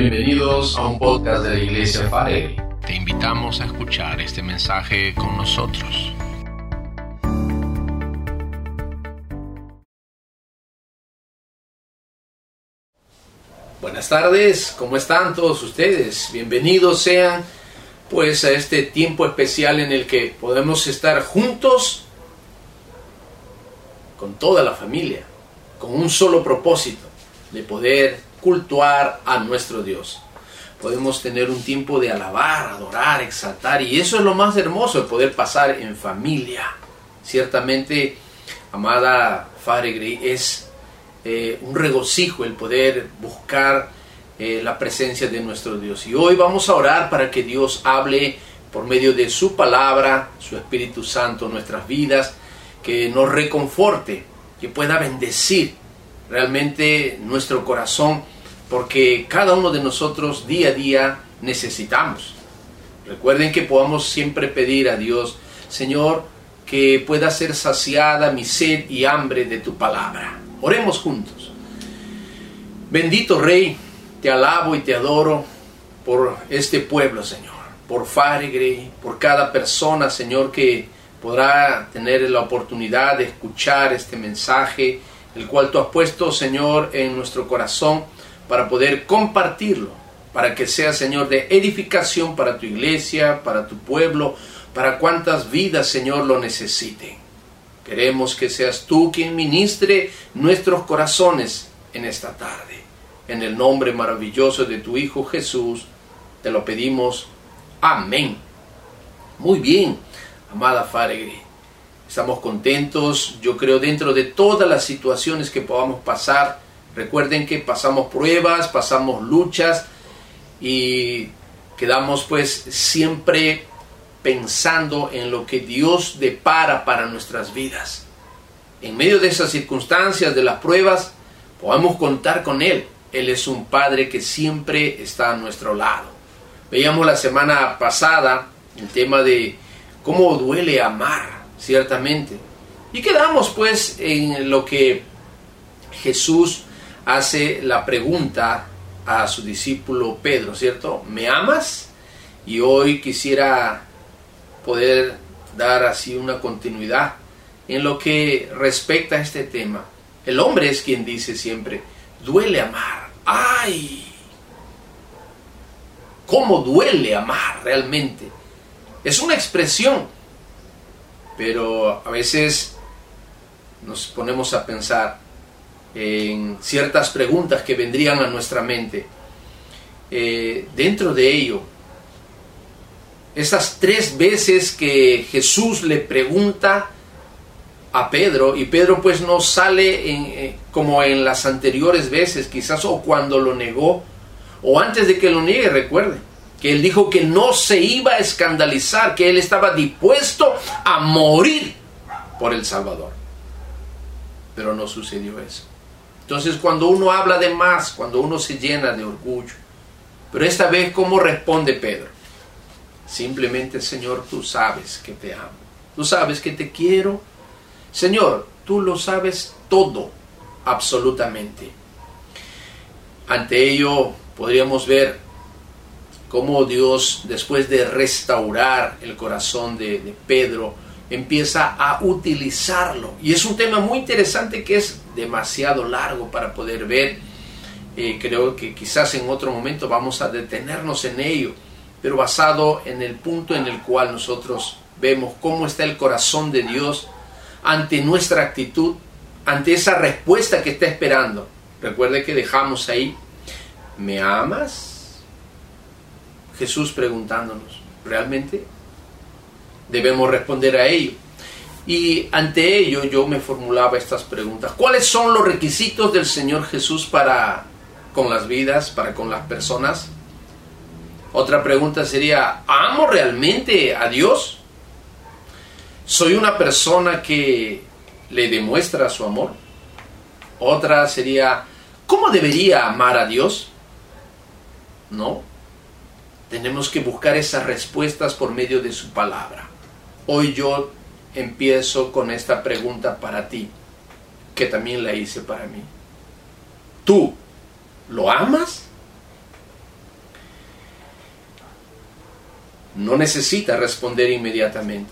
Bienvenidos a un podcast de la Iglesia Farelli. Te invitamos a escuchar este mensaje con nosotros. Buenas tardes, ¿cómo están todos ustedes? Bienvenidos sean pues a este tiempo especial en el que podemos estar juntos con toda la familia, con un solo propósito, de poder cultuar a nuestro Dios. Podemos tener un tiempo de alabar, adorar, exaltar, y eso es lo más hermoso, de poder pasar en familia. Ciertamente, amada Faregri, es eh, un regocijo el poder buscar eh, la presencia de nuestro Dios. Y hoy vamos a orar para que Dios hable por medio de su palabra, su Espíritu Santo, nuestras vidas, que nos reconforte, que pueda bendecir realmente nuestro corazón, porque cada uno de nosotros día a día necesitamos. Recuerden que podamos siempre pedir a Dios, Señor, que pueda ser saciada mi sed y hambre de tu palabra. Oremos juntos. Bendito Rey, te alabo y te adoro por este pueblo, Señor, por Faregre, por cada persona, Señor, que podrá tener la oportunidad de escuchar este mensaje el cual tú has puesto, Señor, en nuestro corazón para poder compartirlo, para que sea, Señor, de edificación para tu iglesia, para tu pueblo, para cuantas vidas, Señor, lo necesiten. Queremos que seas tú quien ministre nuestros corazones en esta tarde. En el nombre maravilloso de tu Hijo Jesús, te lo pedimos. Amén. Muy bien, amada Faregre. Estamos contentos, yo creo, dentro de todas las situaciones que podamos pasar. Recuerden que pasamos pruebas, pasamos luchas y quedamos pues siempre pensando en lo que Dios depara para nuestras vidas. En medio de esas circunstancias, de las pruebas, podemos contar con Él. Él es un Padre que siempre está a nuestro lado. Veíamos la semana pasada el tema de cómo duele amar ciertamente. Y quedamos pues en lo que Jesús hace la pregunta a su discípulo Pedro, ¿cierto? ¿Me amas? Y hoy quisiera poder dar así una continuidad en lo que respecta a este tema. El hombre es quien dice siempre, duele amar. ¡Ay! ¿Cómo duele amar realmente? Es una expresión pero a veces nos ponemos a pensar en ciertas preguntas que vendrían a nuestra mente. Eh, dentro de ello, esas tres veces que Jesús le pregunta a Pedro, y Pedro pues no sale eh, como en las anteriores veces, quizás o cuando lo negó, o antes de que lo niegue, recuerde que él dijo que no se iba a escandalizar, que él estaba dispuesto a morir por el Salvador. Pero no sucedió eso. Entonces cuando uno habla de más, cuando uno se llena de orgullo, pero esta vez, ¿cómo responde Pedro? Simplemente, Señor, tú sabes que te amo. Tú sabes que te quiero. Señor, tú lo sabes todo, absolutamente. Ante ello, podríamos ver cómo Dios, después de restaurar el corazón de, Pedro, empieza a utilizarlo. Y es un tema muy interesante que es demasiado largo para poder ver. Eh, creo que quizás en otro momento vamos a detenernos en ello, pero basado en el punto en el cual nosotros vemos cómo está el corazón de Dios ante nuestra actitud, ante esa respuesta que está esperando. Recuerde que dejamos ahí, ¿me amas? Jesús preguntándonos, ¿realmente? Debemos responder a ello. Y ante ello yo me formulaba estas preguntas. ¿Cuáles son los requisitos del Señor Jesús para con las vidas, para con las personas? Otra pregunta sería, ¿amo realmente a Dios? ¿Soy una persona que le demuestra su amor? Otra sería, ¿cómo debería amar a Dios? ¿No? Tenemos que buscar esas respuestas por medio de su palabra. Hoy yo empiezo con esta pregunta para ti, que también la hice para mí. ¿Tú lo amas? No necesita responder inmediatamente.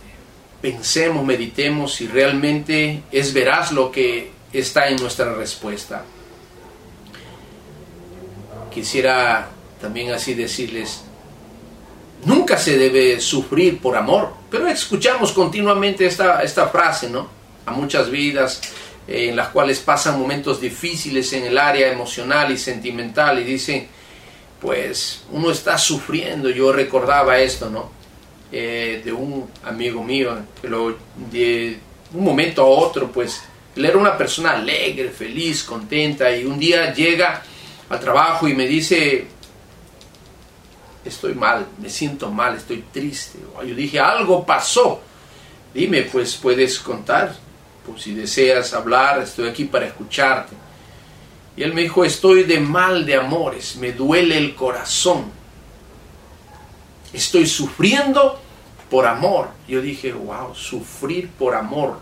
Pensemos, meditemos si realmente es veraz lo que está en nuestra respuesta. Quisiera también así decirles, nunca se debe sufrir por amor, pero escuchamos continuamente esta, esta frase, ¿no? A muchas vidas eh, en las cuales pasan momentos difíciles en el área emocional y sentimental y dicen, pues uno está sufriendo, yo recordaba esto, ¿no? Eh, de un amigo mío, pero de un momento a otro, pues él era una persona alegre, feliz, contenta y un día llega al trabajo y me dice, estoy mal, me siento mal, estoy triste. Yo dije, algo pasó. Dime, pues puedes contar. Pues si deseas hablar, estoy aquí para escucharte. Y él me dijo, estoy de mal de amores, me duele el corazón. Estoy sufriendo por amor. Yo dije, wow, sufrir por amor.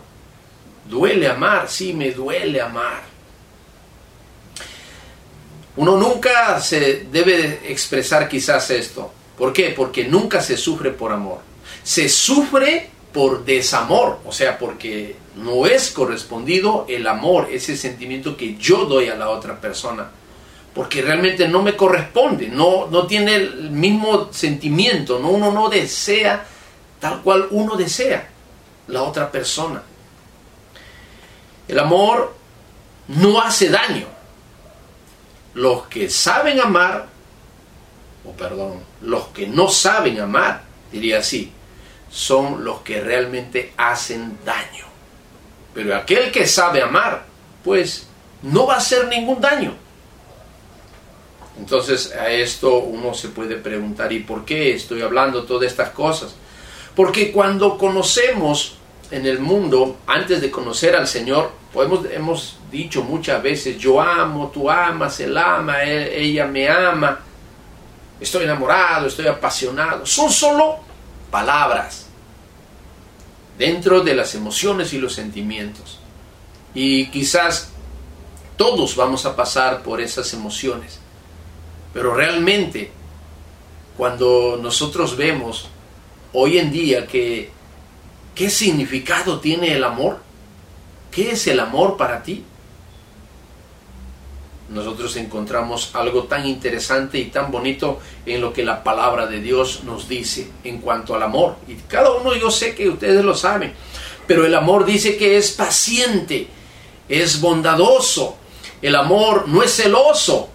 Duele amar, sí, me duele amar. Uno nunca se debe expresar quizás esto. ¿Por qué? Porque nunca se sufre por amor. Se sufre por desamor, o sea, porque no es correspondido el amor, ese sentimiento que yo doy a la otra persona, porque realmente no me corresponde, no, no tiene el mismo sentimiento, ¿no? uno no desea tal cual uno desea la otra persona. El amor no hace daño, los que saben amar, o perdón, los que no saben amar, diría así, son los que realmente hacen daño. Pero aquel que sabe amar, pues no va a hacer ningún daño. Entonces a esto uno se puede preguntar, ¿y por qué estoy hablando todas estas cosas? Porque cuando conocemos en el mundo, antes de conocer al Señor, podemos, hemos dicho muchas veces, yo amo, tú amas, él ama, ella me ama, estoy enamorado, estoy apasionado. Son solo palabras dentro de las emociones y los sentimientos. Y quizás todos vamos a pasar por esas emociones. Pero realmente, cuando nosotros vemos hoy en día que qué significado tiene el amor, ¿qué es el amor para ti? Nosotros encontramos algo tan interesante y tan bonito en lo que la palabra de Dios nos dice en cuanto al amor. Y cada uno yo sé que ustedes lo saben, pero el amor dice que es paciente, es bondadoso. El amor no es celoso,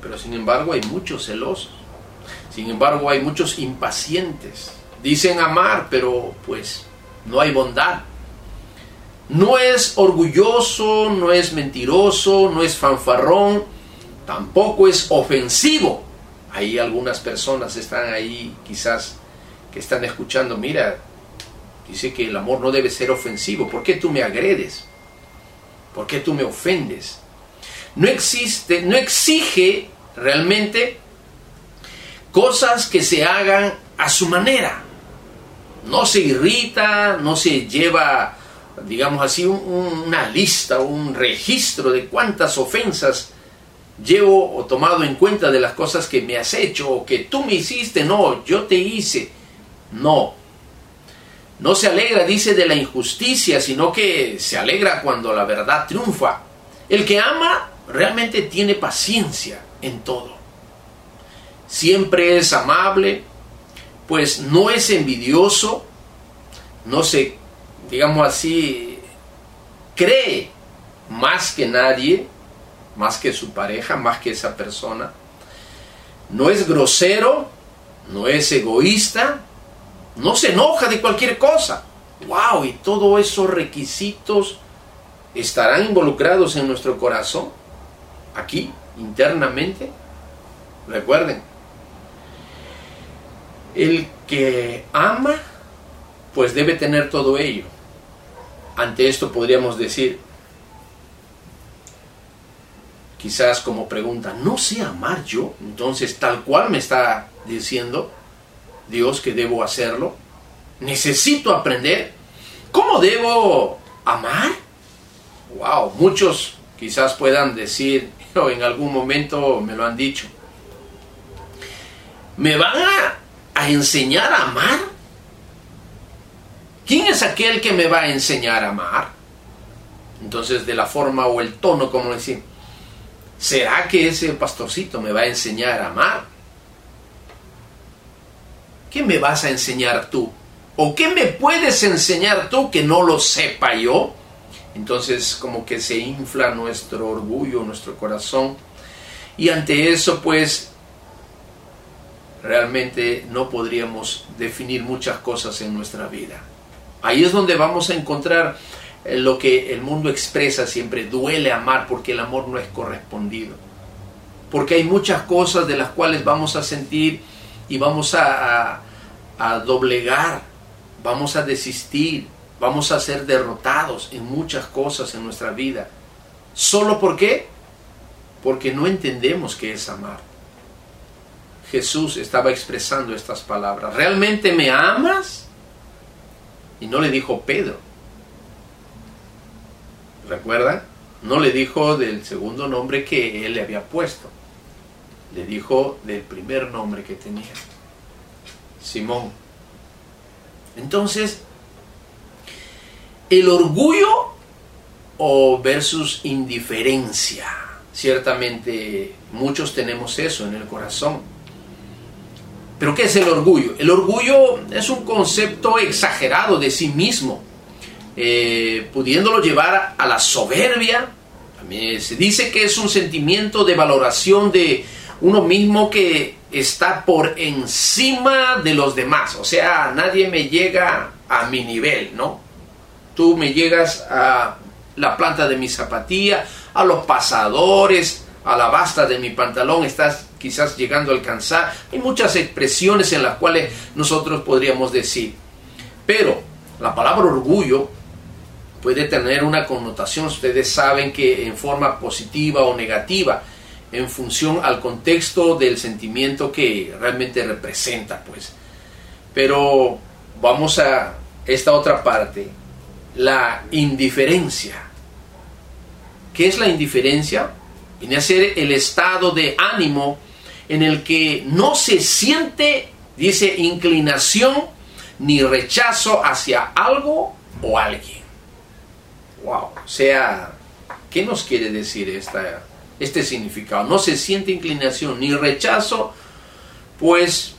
pero sin embargo hay muchos celosos. Sin embargo hay muchos impacientes. Dicen amar, pero pues no hay bondad. No es orgulloso, no es mentiroso, no es fanfarrón, tampoco es ofensivo. Hay algunas personas están ahí quizás que están escuchando, mira, dice que el amor no debe ser ofensivo. ¿Por qué tú me agredes? ¿Por qué tú me ofendes? No existe, no exige realmente cosas que se hagan a su manera. No se irrita, no se lleva digamos así, una lista, un registro de cuántas ofensas llevo o tomado en cuenta de las cosas que me has hecho o que tú me hiciste, no, yo te hice, no. No se alegra, dice, de la injusticia, sino que se alegra cuando la verdad triunfa. El que ama realmente tiene paciencia en todo. Siempre es amable, pues no es envidioso, no se digamos así, cree más que nadie, más que su pareja, más que esa persona. No es grosero, no es egoísta, no se enoja de cualquier cosa. ¡Wow! Y todos esos requisitos estarán involucrados en nuestro corazón, aquí, internamente. Recuerden, el que ama, pues debe tener todo ello. Ante esto podríamos decir, quizás como pregunta, ¿no sé amar yo? Entonces, tal cual me está diciendo Dios que debo hacerlo. Necesito aprender. ¿Cómo debo amar? Wow, muchos quizás puedan decir, o en algún momento me lo han dicho, me van a, a enseñar a amar? ¿Quién es aquel que me va a enseñar a amar? Entonces, de la forma o el tono, como decir, ¿será que ese pastorcito me va a enseñar a amar? ¿Qué me vas a enseñar tú? ¿O qué me puedes enseñar tú que no lo sepa yo? Entonces como que se infla nuestro orgullo, nuestro corazón. Y ante eso pues realmente no podríamos definir muchas cosas en nuestra vida. Ahí es donde vamos a encontrar eh, lo que el mundo expresa siempre, duele amar porque el amor no es correspondido. Porque hay muchas cosas de las cuales vamos a sentir y vamos a, a, doblegar, vamos a desistir, vamos a ser derrotados en muchas cosas en nuestra vida. ¿Solo por qué? Porque no entendemos qué es amar. Jesús estaba expresando estas palabras. ¿Realmente me amas? Y no le dijo Pedro. ¿Recuerda? No le dijo del segundo nombre que él le había puesto. Le dijo del primer nombre que tenía. Simón. Entonces, el orgullo o versus indiferencia. Ciertamente muchos tenemos eso en el corazón. Pero ¿qué es el orgullo? El orgullo es un concepto exagerado de sí mismo, eh, pudiéndolo llevar a la soberbia. Se dice que es un sentimiento de valoración de uno mismo que está por encima de los demás. O sea, nadie me llega a mi nivel, ¿no? Tú me llegas a la planta de mi zapatilla, a los pasadores, a la basta de mi pantalón, estás quizás llegando a alcanzar. Hay muchas expresiones en las cuales nosotros podríamos decir. Pero la palabra orgullo puede tener una connotación, ustedes saben que en forma positiva o negativa, en función al contexto del sentimiento que realmente representa, pues. Pero vamos a esta otra parte, la indiferencia. ¿Qué es la indiferencia? Viene a ser el estado de ánimo en el que no se siente, dice, inclinación ni rechazo hacia algo o alguien. Wow, o sea, ¿qué nos quiere decir esta, este significado? No se siente inclinación ni rechazo, pues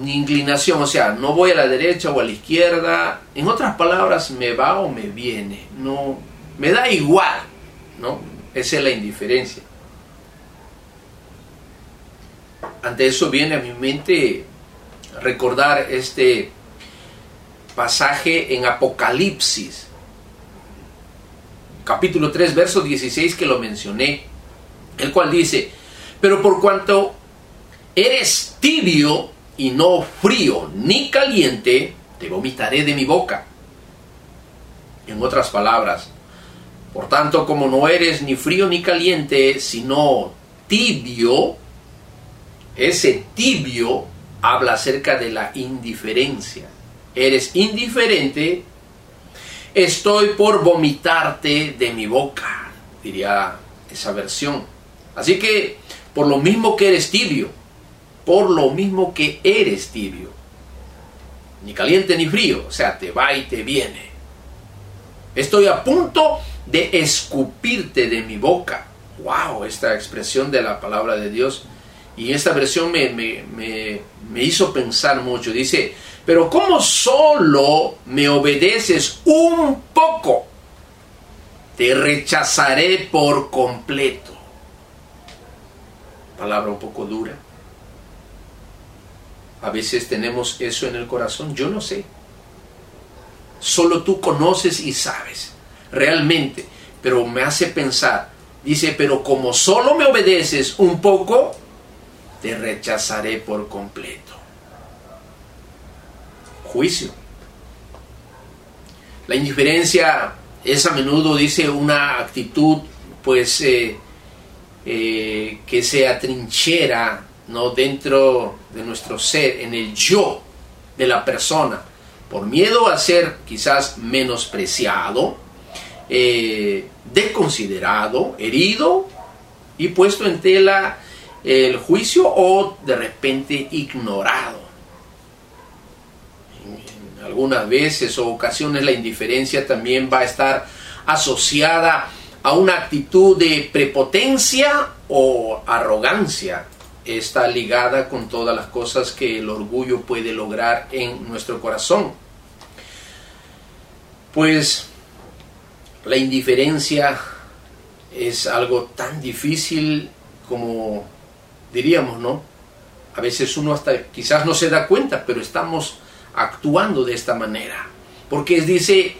ni inclinación, o sea, no voy a la derecha o a la izquierda. En otras palabras, me va o me viene, no, me da igual, ¿no? Esa es la indiferencia ante eso viene a mi mente recordar este pasaje en Apocalipsis, capítulo 3, verso 16 que lo mencioné, el cual dice, pero por cuanto eres tibio y no frío ni caliente, te vomitaré de mi boca. En otras palabras, por tanto, como no eres ni frío ni caliente, sino tibio, ese tibio habla acerca de la indiferencia. Eres indiferente, estoy por vomitarte de mi boca, diría esa versión. Así que, por lo mismo que eres tibio, por lo mismo que eres tibio, ni caliente ni frío, o sea, te va y te viene. Estoy a punto de escupirte de mi boca. ¡Wow! Esta expresión de la palabra de Dios y esta versión me, me, hizo pensar mucho. Dice, pero ¿cómo solo me obedeces un poco? Te rechazaré por completo. Palabra un poco dura. A veces tenemos eso en el corazón, yo no sé. Solo tú conoces y sabes, realmente. Pero me hace pensar, dice, pero como solo me obedeces un poco, te rechazaré por completo. Juicio. La indiferencia es a menudo, dice, una actitud pues eh, eh, que se atrinchera ¿no? dentro de nuestro ser, en el yo de la persona, por miedo a ser quizás menospreciado, eh, desconsiderado, herido y puesto en tela el juicio o de repente ignorado. algunas veces o ocasiones la indiferencia también va a estar asociada a una actitud de prepotencia o arrogancia. Está ligada con todas las cosas que el orgullo puede lograr en nuestro corazón. Pues la indiferencia es algo tan difícil como diríamos, ¿no? A veces uno hasta quizás no se da cuenta, pero estamos actuando de esta manera. Porque dice,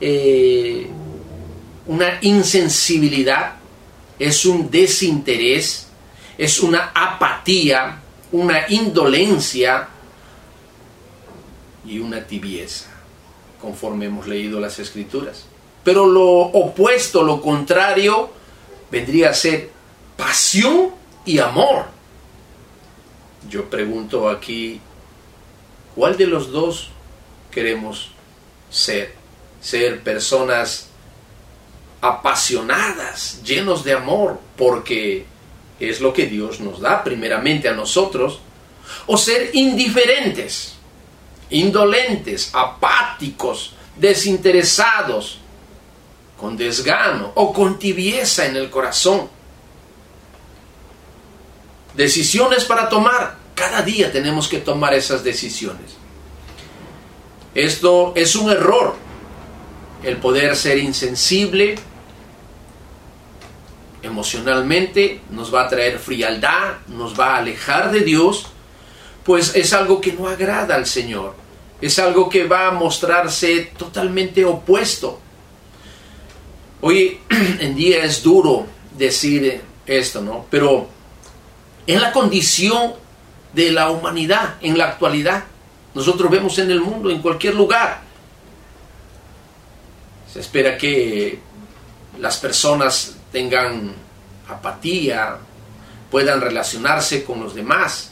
eh, una insensibilidad, es un desinterés, es una apatía, una indolencia y una tibieza, conforme hemos leído las escrituras. Pero lo opuesto, lo contrario, vendría a ser pasión y amor. Yo pregunto aquí, ¿cuál de los dos queremos ser? Ser personas apasionadas, llenos de amor, porque es lo que Dios nos da primeramente a nosotros, o ser indiferentes, indolentes, apáticos, desinteresados, con desgano o con tibieza en el corazón. Decisiones para tomar. Cada día tenemos que tomar esas decisiones. Esto es un error. El poder ser insensible emocionalmente nos va a traer frialdad, nos va a alejar de Dios, pues es algo que no agrada al Señor. Es algo que va a mostrarse totalmente opuesto. Hoy en día es duro decir esto, ¿no? Pero en la condición de la humanidad en la actualidad. Nosotros vemos en el mundo, en cualquier lugar. Se espera que las personas tengan apatía, puedan relacionarse con los demás.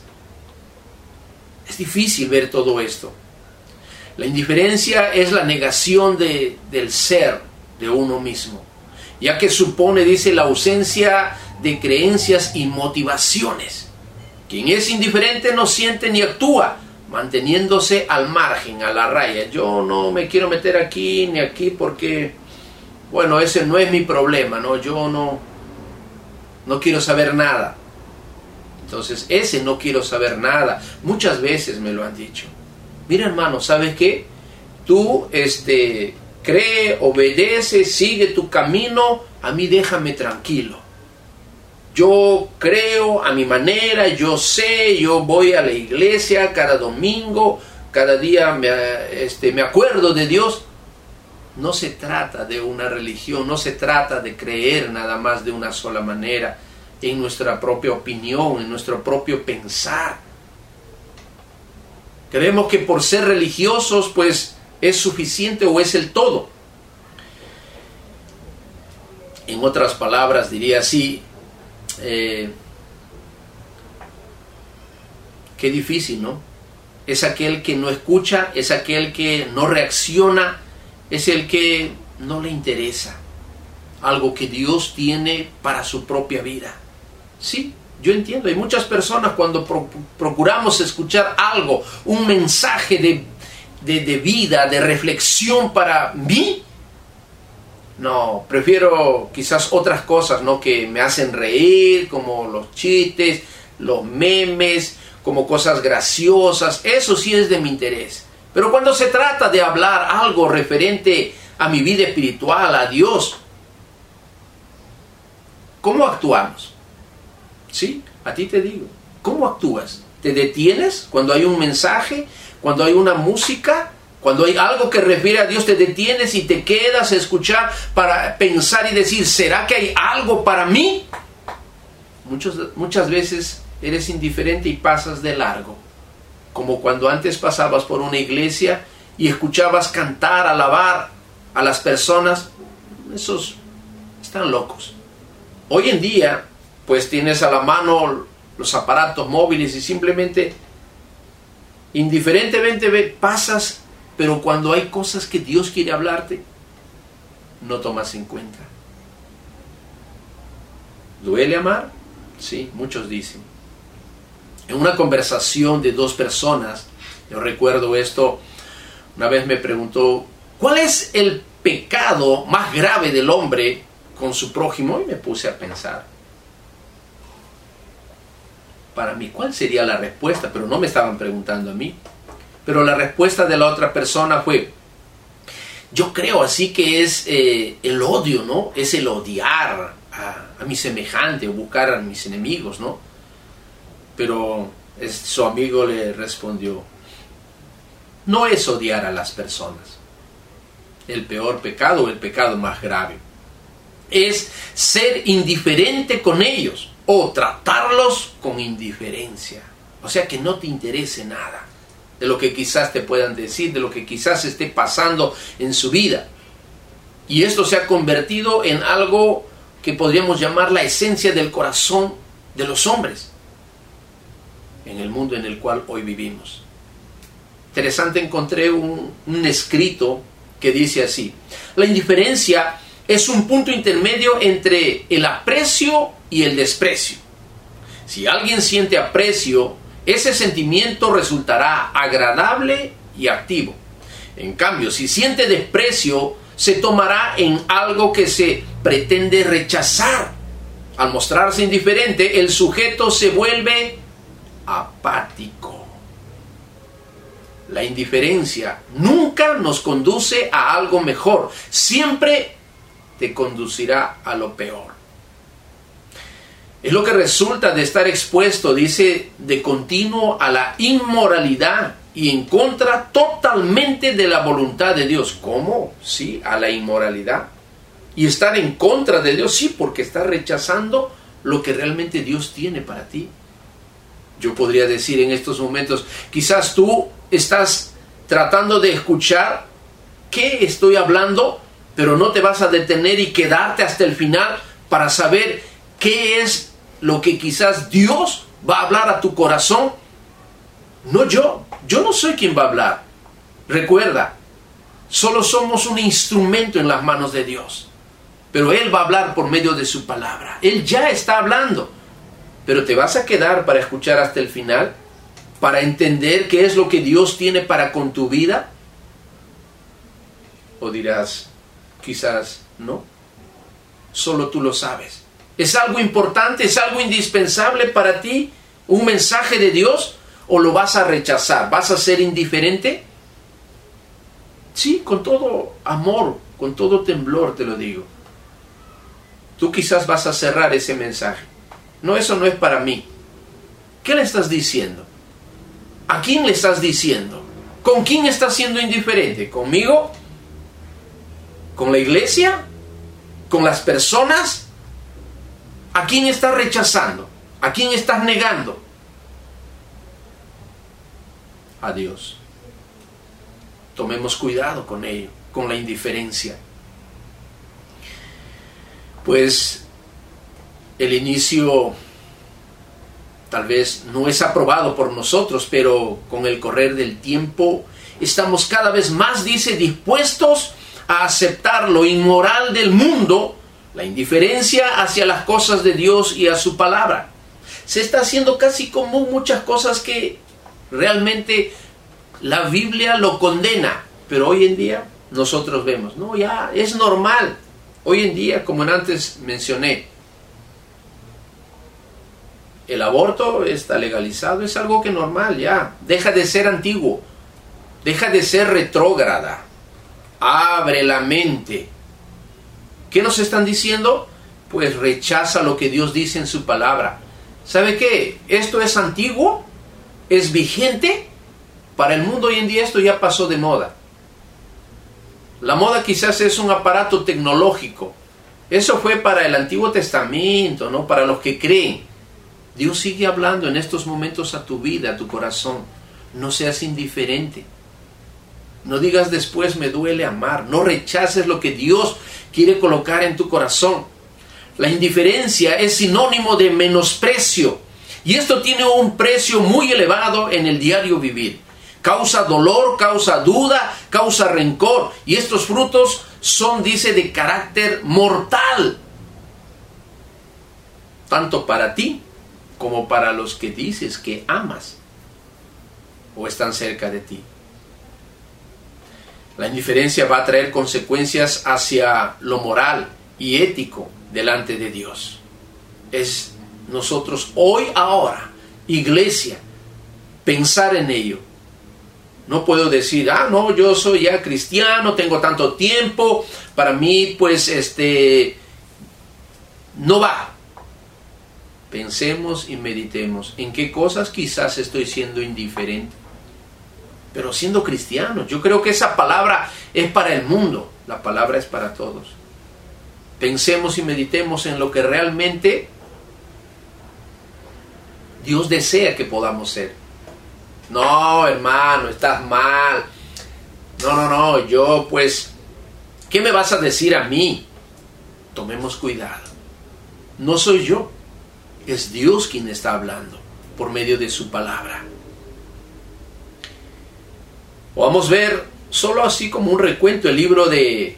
Es difícil ver todo esto. La indiferencia es la negación de, del ser de uno mismo, ya que supone, dice, la ausencia de creencias y motivaciones. Quien es indiferente no siente ni actúa, manteniéndose al margen, a la raya. Yo no me quiero meter aquí ni aquí porque, bueno, ese no es mi problema, ¿no? Yo no, no quiero saber nada. Entonces, ese no quiero saber nada. Muchas veces me lo han dicho. Mira, hermano, ¿sabes qué? Tú, este, cree, obedece, sigue tu camino, a mí déjame tranquilo yo creo a mi manera, yo sé, yo voy a la iglesia cada domingo, cada día me, este, me acuerdo de Dios. No se trata de una religión, no se trata de creer nada más de una sola manera, en nuestra propia opinión, en nuestro propio pensar. Creemos que por ser religiosos pues es suficiente o es el todo. En otras palabras diría así, eh, qué difícil, ¿no? Es aquel que no escucha, es aquel que no reacciona, es el que no le interesa algo que Dios tiene para su propia vida. Sí, yo entiendo, hay muchas personas cuando procuramos escuchar algo, un mensaje de, de, de vida, de reflexión para mí, no, prefiero quizás otras cosas, ¿no? Que me hacen reír, como los chistes, los memes, como cosas graciosas. Eso sí es de mi interés. Pero cuando se trata de hablar algo referente a mi vida espiritual, a Dios, ¿cómo actuamos? Sí, a ti te digo. ¿Cómo actúas? ¿Te detienes cuando hay un mensaje? ¿Cuando hay una música? Cuando hay algo que refiere a Dios, te detienes y te quedas a escuchar para pensar y decir, ¿será que hay algo para mí? muchas veces eres indiferente y pasas de largo. Como cuando antes pasabas por una iglesia y escuchabas cantar, alabar a las personas. Esos están locos. Hoy en día, pues tienes a la mano los aparatos móviles y simplemente, indiferentemente pasas pero cuando hay cosas que Dios quiere hablarte, no tomas en cuenta. ¿Duele amar? Sí, muchos dicen. En una conversación de dos personas, yo recuerdo esto, una vez me preguntó, ¿cuál es el pecado más grave del hombre con su prójimo? Y me puse a pensar. Para mí, ¿cuál sería la respuesta? Pero no me estaban preguntando a mí. Pero la respuesta de la otra persona fue, yo creo así que es eh, el odio, ¿no? Es el odiar a, mi semejante o buscar a mis enemigos, ¿no? Pero su amigo le respondió, no es odiar a las personas. El peor pecado o el pecado más grave es ser indiferente con ellos o tratarlos con indiferencia. O sea que no te interese nada de lo que quizás te puedan decir, de lo que quizás esté pasando en su vida. Y esto se ha convertido en algo que podríamos llamar la esencia del corazón de los hombres en el mundo en el cual hoy vivimos. Interesante, encontré un, un escrito que dice así, la indiferencia es un punto intermedio entre el aprecio y el desprecio. Si alguien siente aprecio, ese sentimiento resultará agradable y activo. En cambio, si siente desprecio, se tomará en algo que se pretende rechazar. Al mostrarse indiferente, el sujeto se vuelve apático. La indiferencia nunca nos conduce a algo mejor, siempre te conducirá a lo peor. Es lo que resulta de estar expuesto, dice, de continuo a la inmoralidad y en contra totalmente de la voluntad de Dios. ¿Cómo? Sí, a la inmoralidad. Y estar en contra de Dios, sí, porque está rechazando lo que realmente Dios tiene para ti. Yo podría decir en estos momentos, quizás tú estás tratando de escuchar qué estoy hablando, pero no te vas a detener y quedarte hasta el final para saber qué es lo que quizás Dios va a hablar a tu corazón, no yo. Yo no soy quien va a hablar. Recuerda, solo somos un instrumento en las manos de Dios. Pero Él va a hablar por medio de su palabra. Él ya está hablando. Pero te vas a quedar para escuchar hasta el final, para entender qué es lo que Dios tiene para con tu vida. O dirás, quizás no. Solo tú lo sabes. ¿Es algo importante? ¿Es algo indispensable para ti? ¿Un mensaje de Dios? ¿O lo vas a rechazar? ¿Vas a ser indiferente? Sí, con todo amor, con todo temblor te lo digo. Tú quizás vas a cerrar ese mensaje. No, eso no es para mí. ¿Qué le estás diciendo? ¿A quién le estás diciendo? ¿Con quién estás siendo indiferente? ¿Conmigo? ¿Con la iglesia? ¿Con las personas? ¿A quién estás rechazando? ¿A quién estás negando? A Dios. Tomemos cuidado con ello, con la indiferencia. Pues el inicio tal vez no es aprobado por nosotros, pero con el correr del tiempo estamos cada vez más, dice, dispuestos a aceptar lo inmoral del mundo la indiferencia hacia las cosas de Dios y a su palabra. Se está haciendo casi común muchas cosas que realmente la Biblia lo condena, pero hoy en día nosotros vemos, no, ya es normal. Hoy en día, como antes mencioné, el aborto está legalizado, es algo que normal ya, deja de ser antiguo, deja de ser retrógrada, abre la mente ¿Qué nos están diciendo? Pues rechaza lo que Dios dice en su palabra. ¿Sabe qué? Esto es antiguo, es vigente. Para el mundo hoy en día esto ya pasó de moda. La moda quizás es un aparato tecnológico. Eso fue para el Antiguo Testamento, ¿no? Para los que creen. Dios sigue hablando en estos momentos a tu vida, a tu corazón. No seas indiferente. No digas después me duele amar. No rechaces lo que Dios quiere colocar en tu corazón. La indiferencia es sinónimo de menosprecio. Y esto tiene un precio muy elevado en el diario vivir. Causa dolor, causa duda, causa rencor. Y estos frutos son, dice, de carácter mortal. Tanto para ti como para los que dices que amas o están cerca de ti. La indiferencia va a traer consecuencias hacia lo moral y ético delante de Dios. Es nosotros hoy, ahora, iglesia, pensar en ello. No puedo decir, ah, no, yo soy ya cristiano, tengo tanto tiempo, para mí, pues, este, no va. Pensemos y meditemos en qué cosas quizás estoy siendo indiferente. Pero siendo cristiano, yo creo que esa palabra es para el mundo, la palabra es para todos. Pensemos y meditemos en lo que realmente Dios desea que podamos ser. No, hermano, estás mal. No, no, no, yo pues, ¿qué me vas a decir a mí? Tomemos cuidado. No soy yo, es Dios quien está hablando por medio de su palabra. A ver solo así como un recuento el libro de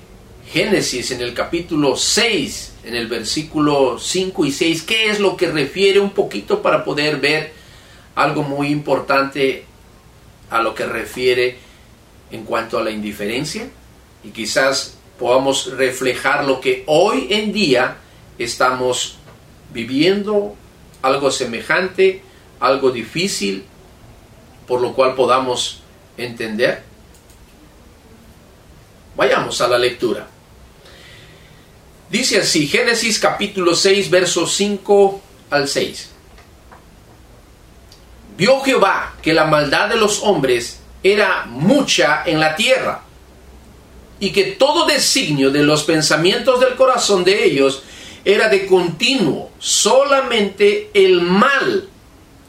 Génesis en el capítulo 6, en el versículo 5 y 6, qué es lo que refiere un poquito para poder ver algo muy importante a lo que refiere en cuanto a la indiferencia y quizás podamos reflejar lo que hoy en día estamos viviendo, algo semejante, algo difícil, por lo cual podamos entender. Vayamos a la lectura. Dice así, Génesis capítulo 6, versos 5 al 6. Vio Jehová que la maldad de los hombres era mucha en la tierra, y que todo designio de los pensamientos del corazón de ellos era de continuo, solamente el mal.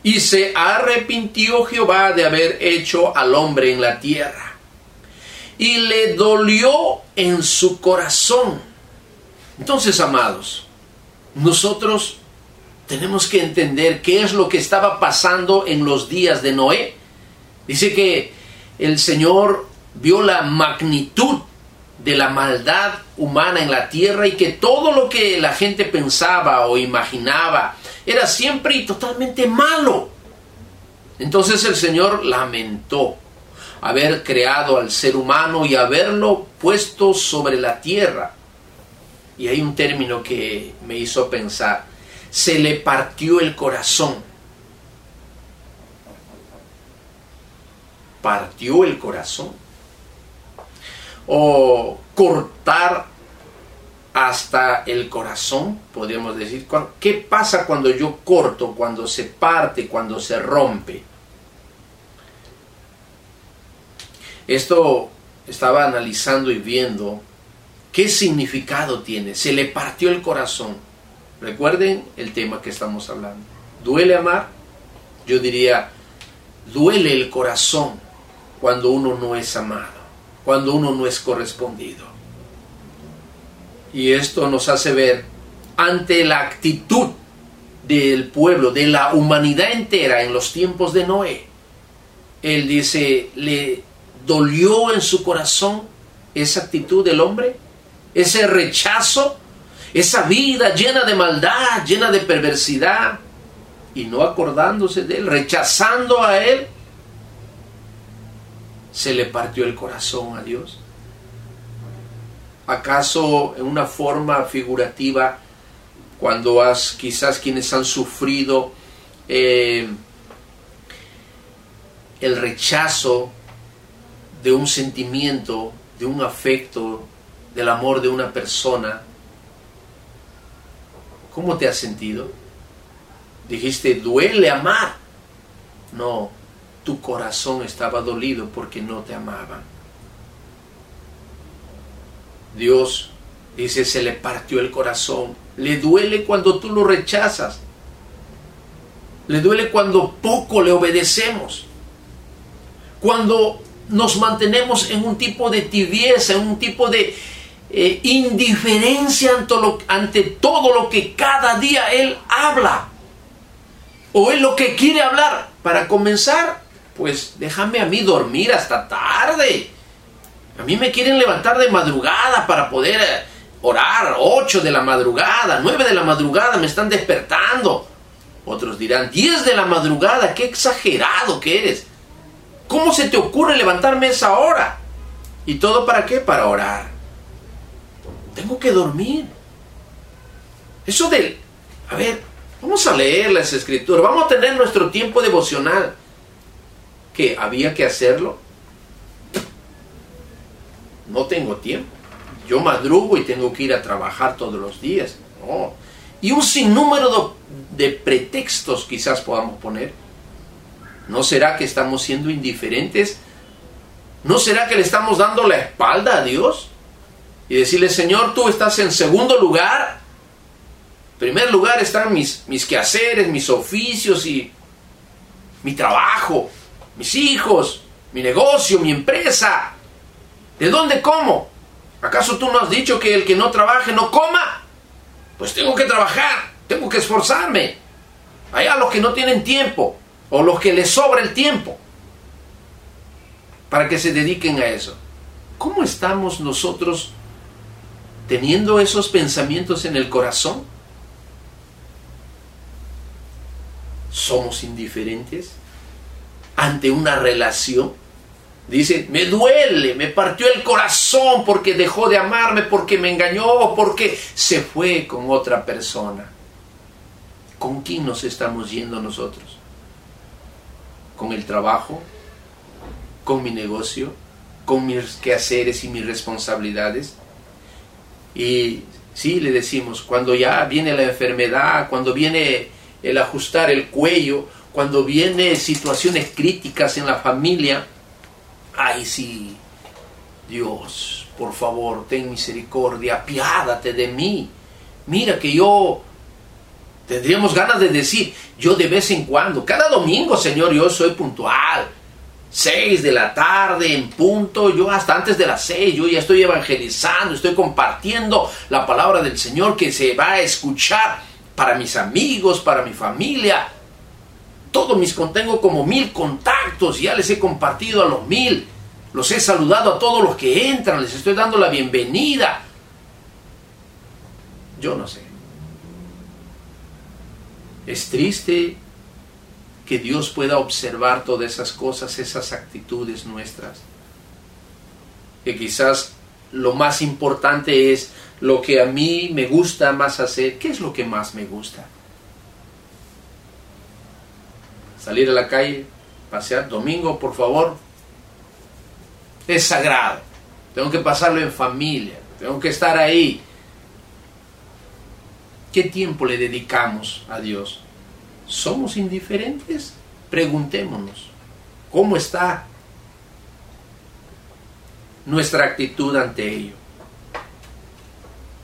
Y se arrepintió Jehová de haber hecho al hombre en la tierra. Y le dolió en su corazón. Entonces, amados, nosotros tenemos que entender qué es lo que estaba pasando en los días de Noé. Dice que el Señor vio la magnitud de la maldad humana en la tierra y que todo lo que la gente pensaba o imaginaba era siempre y totalmente malo. Entonces el Señor lamentó haber creado al ser humano y haberlo puesto sobre la tierra. Y hay un término que me hizo pensar, se le partió el corazón. Partió el corazón o cortar hasta el corazón, podríamos decir. ¿Qué pasa cuando yo corto, cuando se parte, cuando se rompe? Esto estaba analizando y viendo qué significado tiene. Se le partió el corazón. Recuerden el tema que estamos hablando. ¿Duele amar? Yo diría, duele el corazón cuando uno no es amado cuando uno no es correspondido. Y esto nos hace ver ante la actitud del pueblo, de la humanidad entera en los tiempos de Noé. Él dice, le dolió en su corazón esa actitud del hombre, ese rechazo, esa vida llena de maldad, llena de perversidad, y no acordándose de él, rechazando a él se le partió el corazón a Dios? ¿Acaso en una forma figurativa, cuando has, quizás quienes han sufrido eh, el rechazo de un sentimiento, de un afecto, del amor de una persona, ¿cómo te has sentido? Dijiste, duele amar. No, tu corazón estaba dolido porque no te amaban. Dios dice, se le partió el corazón. Le duele cuando tú lo rechazas. Le duele cuando poco le obedecemos. Cuando nos mantenemos en un tipo de tibieza, en un tipo de eh, indiferencia ante, ante todo lo que cada día Él habla. O es lo que quiere hablar. Para comenzar, pues déjame a mí dormir hasta tarde. A mí me quieren levantar de madrugada para poder eh, orar, 8 de la madrugada, 9 de la madrugada me están despertando. Otros dirán, 10 de la madrugada, qué exagerado que eres. ¿Cómo se te ocurre levantarme esa hora? ¿Y todo para qué? Para orar. Tengo que dormir. Eso del... A ver, vamos a leer las escrituras, vamos a tener nuestro tiempo devocional. ¿Que había que hacerlo? No tengo tiempo. Yo madrugo y tengo que ir a trabajar todos los días. No. Y un sinnúmero de, de pretextos quizás podamos poner. ¿No será que estamos siendo indiferentes? ¿No será que le estamos dando la espalda a Dios? Y decirle, Señor, tú estás en segundo lugar. En primer lugar están mis, mis quehaceres, mis oficios y mi trabajo, mis hijos, mi negocio, mi empresa. ¿De dónde como? ¿Acaso tú no has dicho que el que no trabaje no coma? Pues tengo que trabajar, tengo que esforzarme. Allá los que no tienen tiempo o los que les sobra el tiempo para que se dediquen a eso. ¿Cómo estamos nosotros teniendo esos pensamientos en el corazón? ¿Somos indiferentes ante una relación? Dice, me duele, me partió el corazón porque dejó de amarme, porque me engañó, porque se fue con otra persona. ¿Con quién nos estamos yendo nosotros? ¿Con el trabajo? ¿Con mi negocio? ¿Con mis quehaceres y mis responsabilidades? Y sí, le decimos, cuando ya viene la enfermedad, cuando viene el ajustar el cuello, cuando viene situaciones críticas en la familia, ay sí, Dios, por favor, ten misericordia, apiádate de mí. Mira que yo tendríamos ganas de decir, yo de vez en cuando, cada domingo, Señor, yo soy puntual. Seis de la tarde en punto, yo hasta antes de las seis, yo ya estoy evangelizando, estoy compartiendo la palabra del Señor que se va a escuchar para mis amigos, para mi familia. Todos mis tengo como mil contactos, ya les he compartido a los mil, los he saludado a todos los que entran, les estoy dando la bienvenida. Yo no sé. Es triste que Dios pueda observar todas esas cosas, esas actitudes nuestras. Que quizás lo más importante es lo que a mí me gusta más hacer. ¿Qué es lo que más me gusta? Salir a la calle, pasear. Domingo, por favor. Es sagrado. Tengo que pasarlo en familia. Tengo que estar ahí. ¿Qué tiempo le dedicamos a Dios? ¿Somos indiferentes? Preguntémonos, ¿cómo está nuestra actitud ante ello?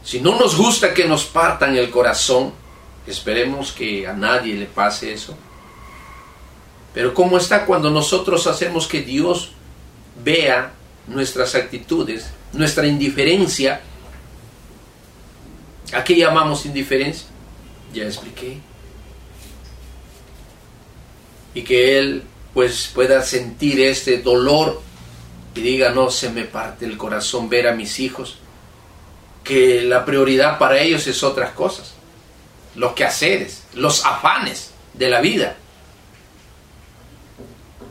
Si no nos gusta que nos partan el corazón, esperemos que a nadie le pase eso. Pero ¿cómo está cuando nosotros hacemos que Dios vea nuestras actitudes, nuestra indiferencia? ¿A qué llamamos indiferencia? Ya expliqué y que él pues pueda sentir este dolor y diga, no, se me parte el corazón ver a mis hijos, que la prioridad para ellos es otras cosas, los quehaceres, los afanes de la vida.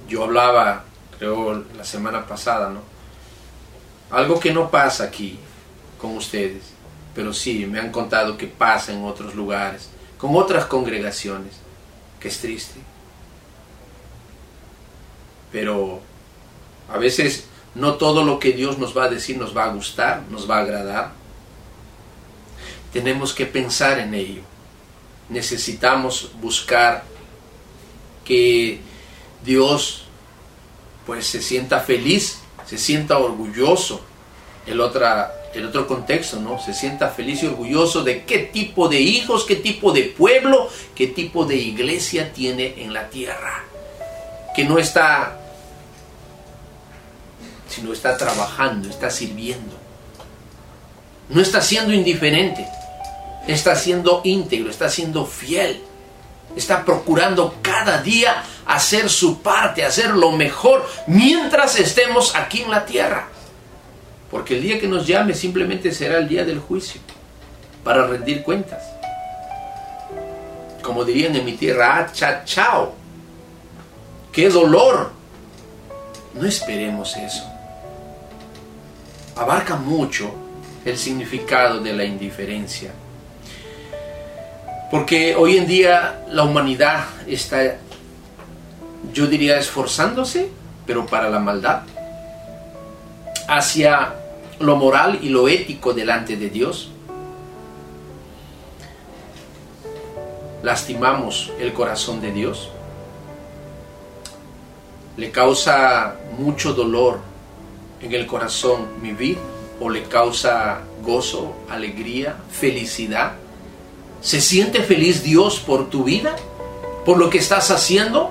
Yo hablaba, creo, la semana pasada, ¿no? Algo que no pasa aquí con ustedes, pero sí me han contado que pasa en otros lugares, con otras congregaciones, que es triste pero a veces no todo lo que Dios nos va a decir nos va a gustar, nos va a agradar. Tenemos que pensar en ello. Necesitamos buscar que Dios pues se sienta feliz, se sienta orgulloso. El, otra, el otro contexto, ¿no? Se sienta feliz y orgulloso de qué tipo de hijos, qué tipo de pueblo, qué tipo de iglesia tiene en la tierra que no está, sino está trabajando, está sirviendo. No está siendo indiferente, está siendo íntegro, está siendo fiel, está procurando cada día hacer su parte, hacer lo mejor mientras estemos aquí en la tierra. Porque el día que nos llame simplemente será el día del juicio, para rendir cuentas. Como dirían en mi tierra, ah, cha, chao qué dolor. No esperemos eso. abarca mucho el significado de la indiferencia. Porque hoy en día la humanidad está, yo diría, esforzándose, pero para la maldad, hacia lo moral y lo ético delante de Dios. Lastimamos el corazón de Dios. Le causa mucho dolor en el corazón mi vida o le causa gozo, alegría, felicidad? ¿Se siente feliz Dios por tu vida? ¿Por lo que estás haciendo?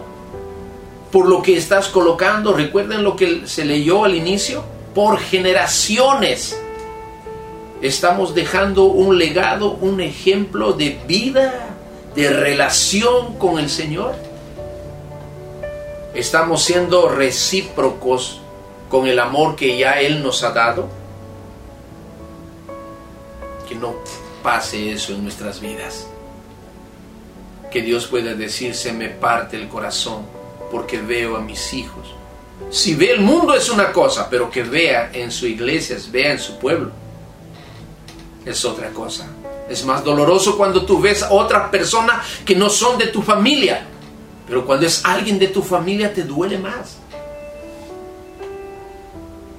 ¿Por lo que estás colocando? Recuerden lo que se leyó al inicio. Por generaciones estamos dejando un legado, un ejemplo de vida, de relación con el Señor. Estamos siendo recíprocos con el amor que ya Él nos ha dado. Que no pase eso en nuestras vidas. Que Dios pueda decir, se me parte el corazón porque veo a mis hijos. Si ve el mundo es una cosa, pero que vea en su iglesia, vea en su pueblo, es otra cosa. Es más doloroso cuando tú ves a otra persona que no son de tu familia, pero cuando es alguien de tu familia te duele más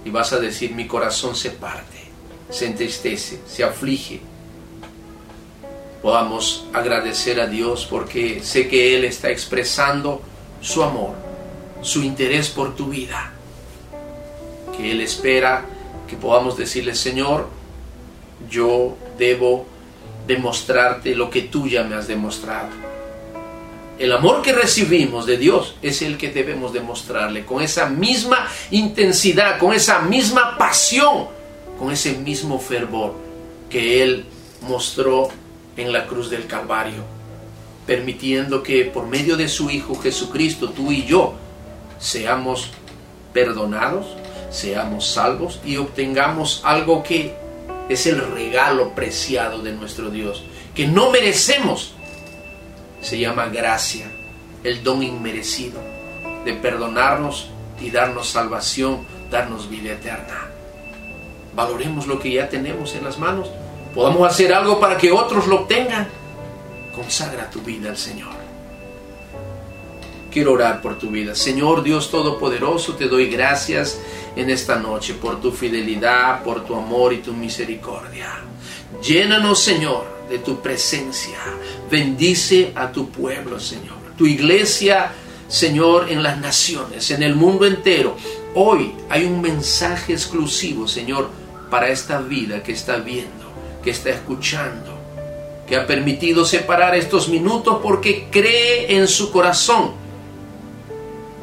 y vas a decir, mi corazón se parte, se entristece, se aflige. Podamos agradecer a Dios porque sé que Él está expresando su amor, su interés por tu vida. Que Él espera que podamos decirle, Señor, yo debo demostrarte lo que tú ya me has demostrado el amor que recibimos de Dios es el que debemos demostrarle con esa misma intensidad, con esa misma pasión, con ese mismo fervor que Él mostró en la cruz del Calvario, permitiendo que por medio de su Hijo Jesucristo, tú y yo, seamos perdonados, seamos salvos y obtengamos algo que es el regalo preciado de nuestro Dios, que no merecemos se llama gracia, el don inmerecido de perdonarnos y darnos salvación, darnos vida eterna. Valoremos lo que ya tenemos en las manos. Podamos hacer algo para que otros lo obtengan. Consagra tu vida al Señor. Quiero orar por tu vida. Señor Dios Todopoderoso, te doy gracias en esta noche por tu fidelidad, por tu amor y tu misericordia. Llénanos, Señor, de tu presencia. Bendice a tu pueblo, Señor. Tu iglesia, Señor, en las naciones, en el mundo entero. Hoy hay un mensaje exclusivo, Señor, para esta vida que está viendo, que está escuchando, que ha permitido separar estos minutos porque cree en su corazón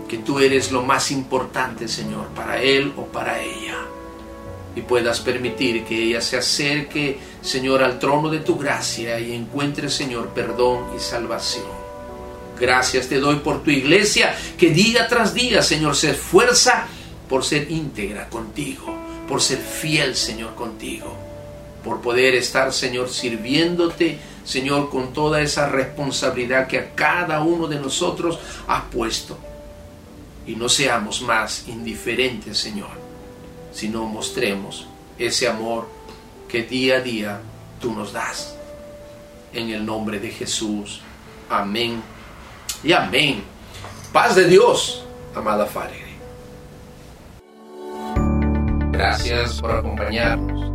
que tú eres lo más importante, Señor, para él o para ella y puedas permitir que ella se acerque, Señor, al trono de tu gracia y encuentre, Señor, perdón y salvación. Gracias te doy por tu iglesia que día tras día, Señor, se esfuerza por ser íntegra contigo, por ser fiel, Señor, contigo, por poder estar, Señor, sirviéndote, Señor, con toda esa responsabilidad que a cada uno de nosotros has puesto. Y no seamos más indiferentes, Señor, sino mostremos ese amor que día a día tú nos das. En el nombre de Jesús. Amén. Y amén. Paz de Dios, amada Faregre. Gracias por acompañarnos.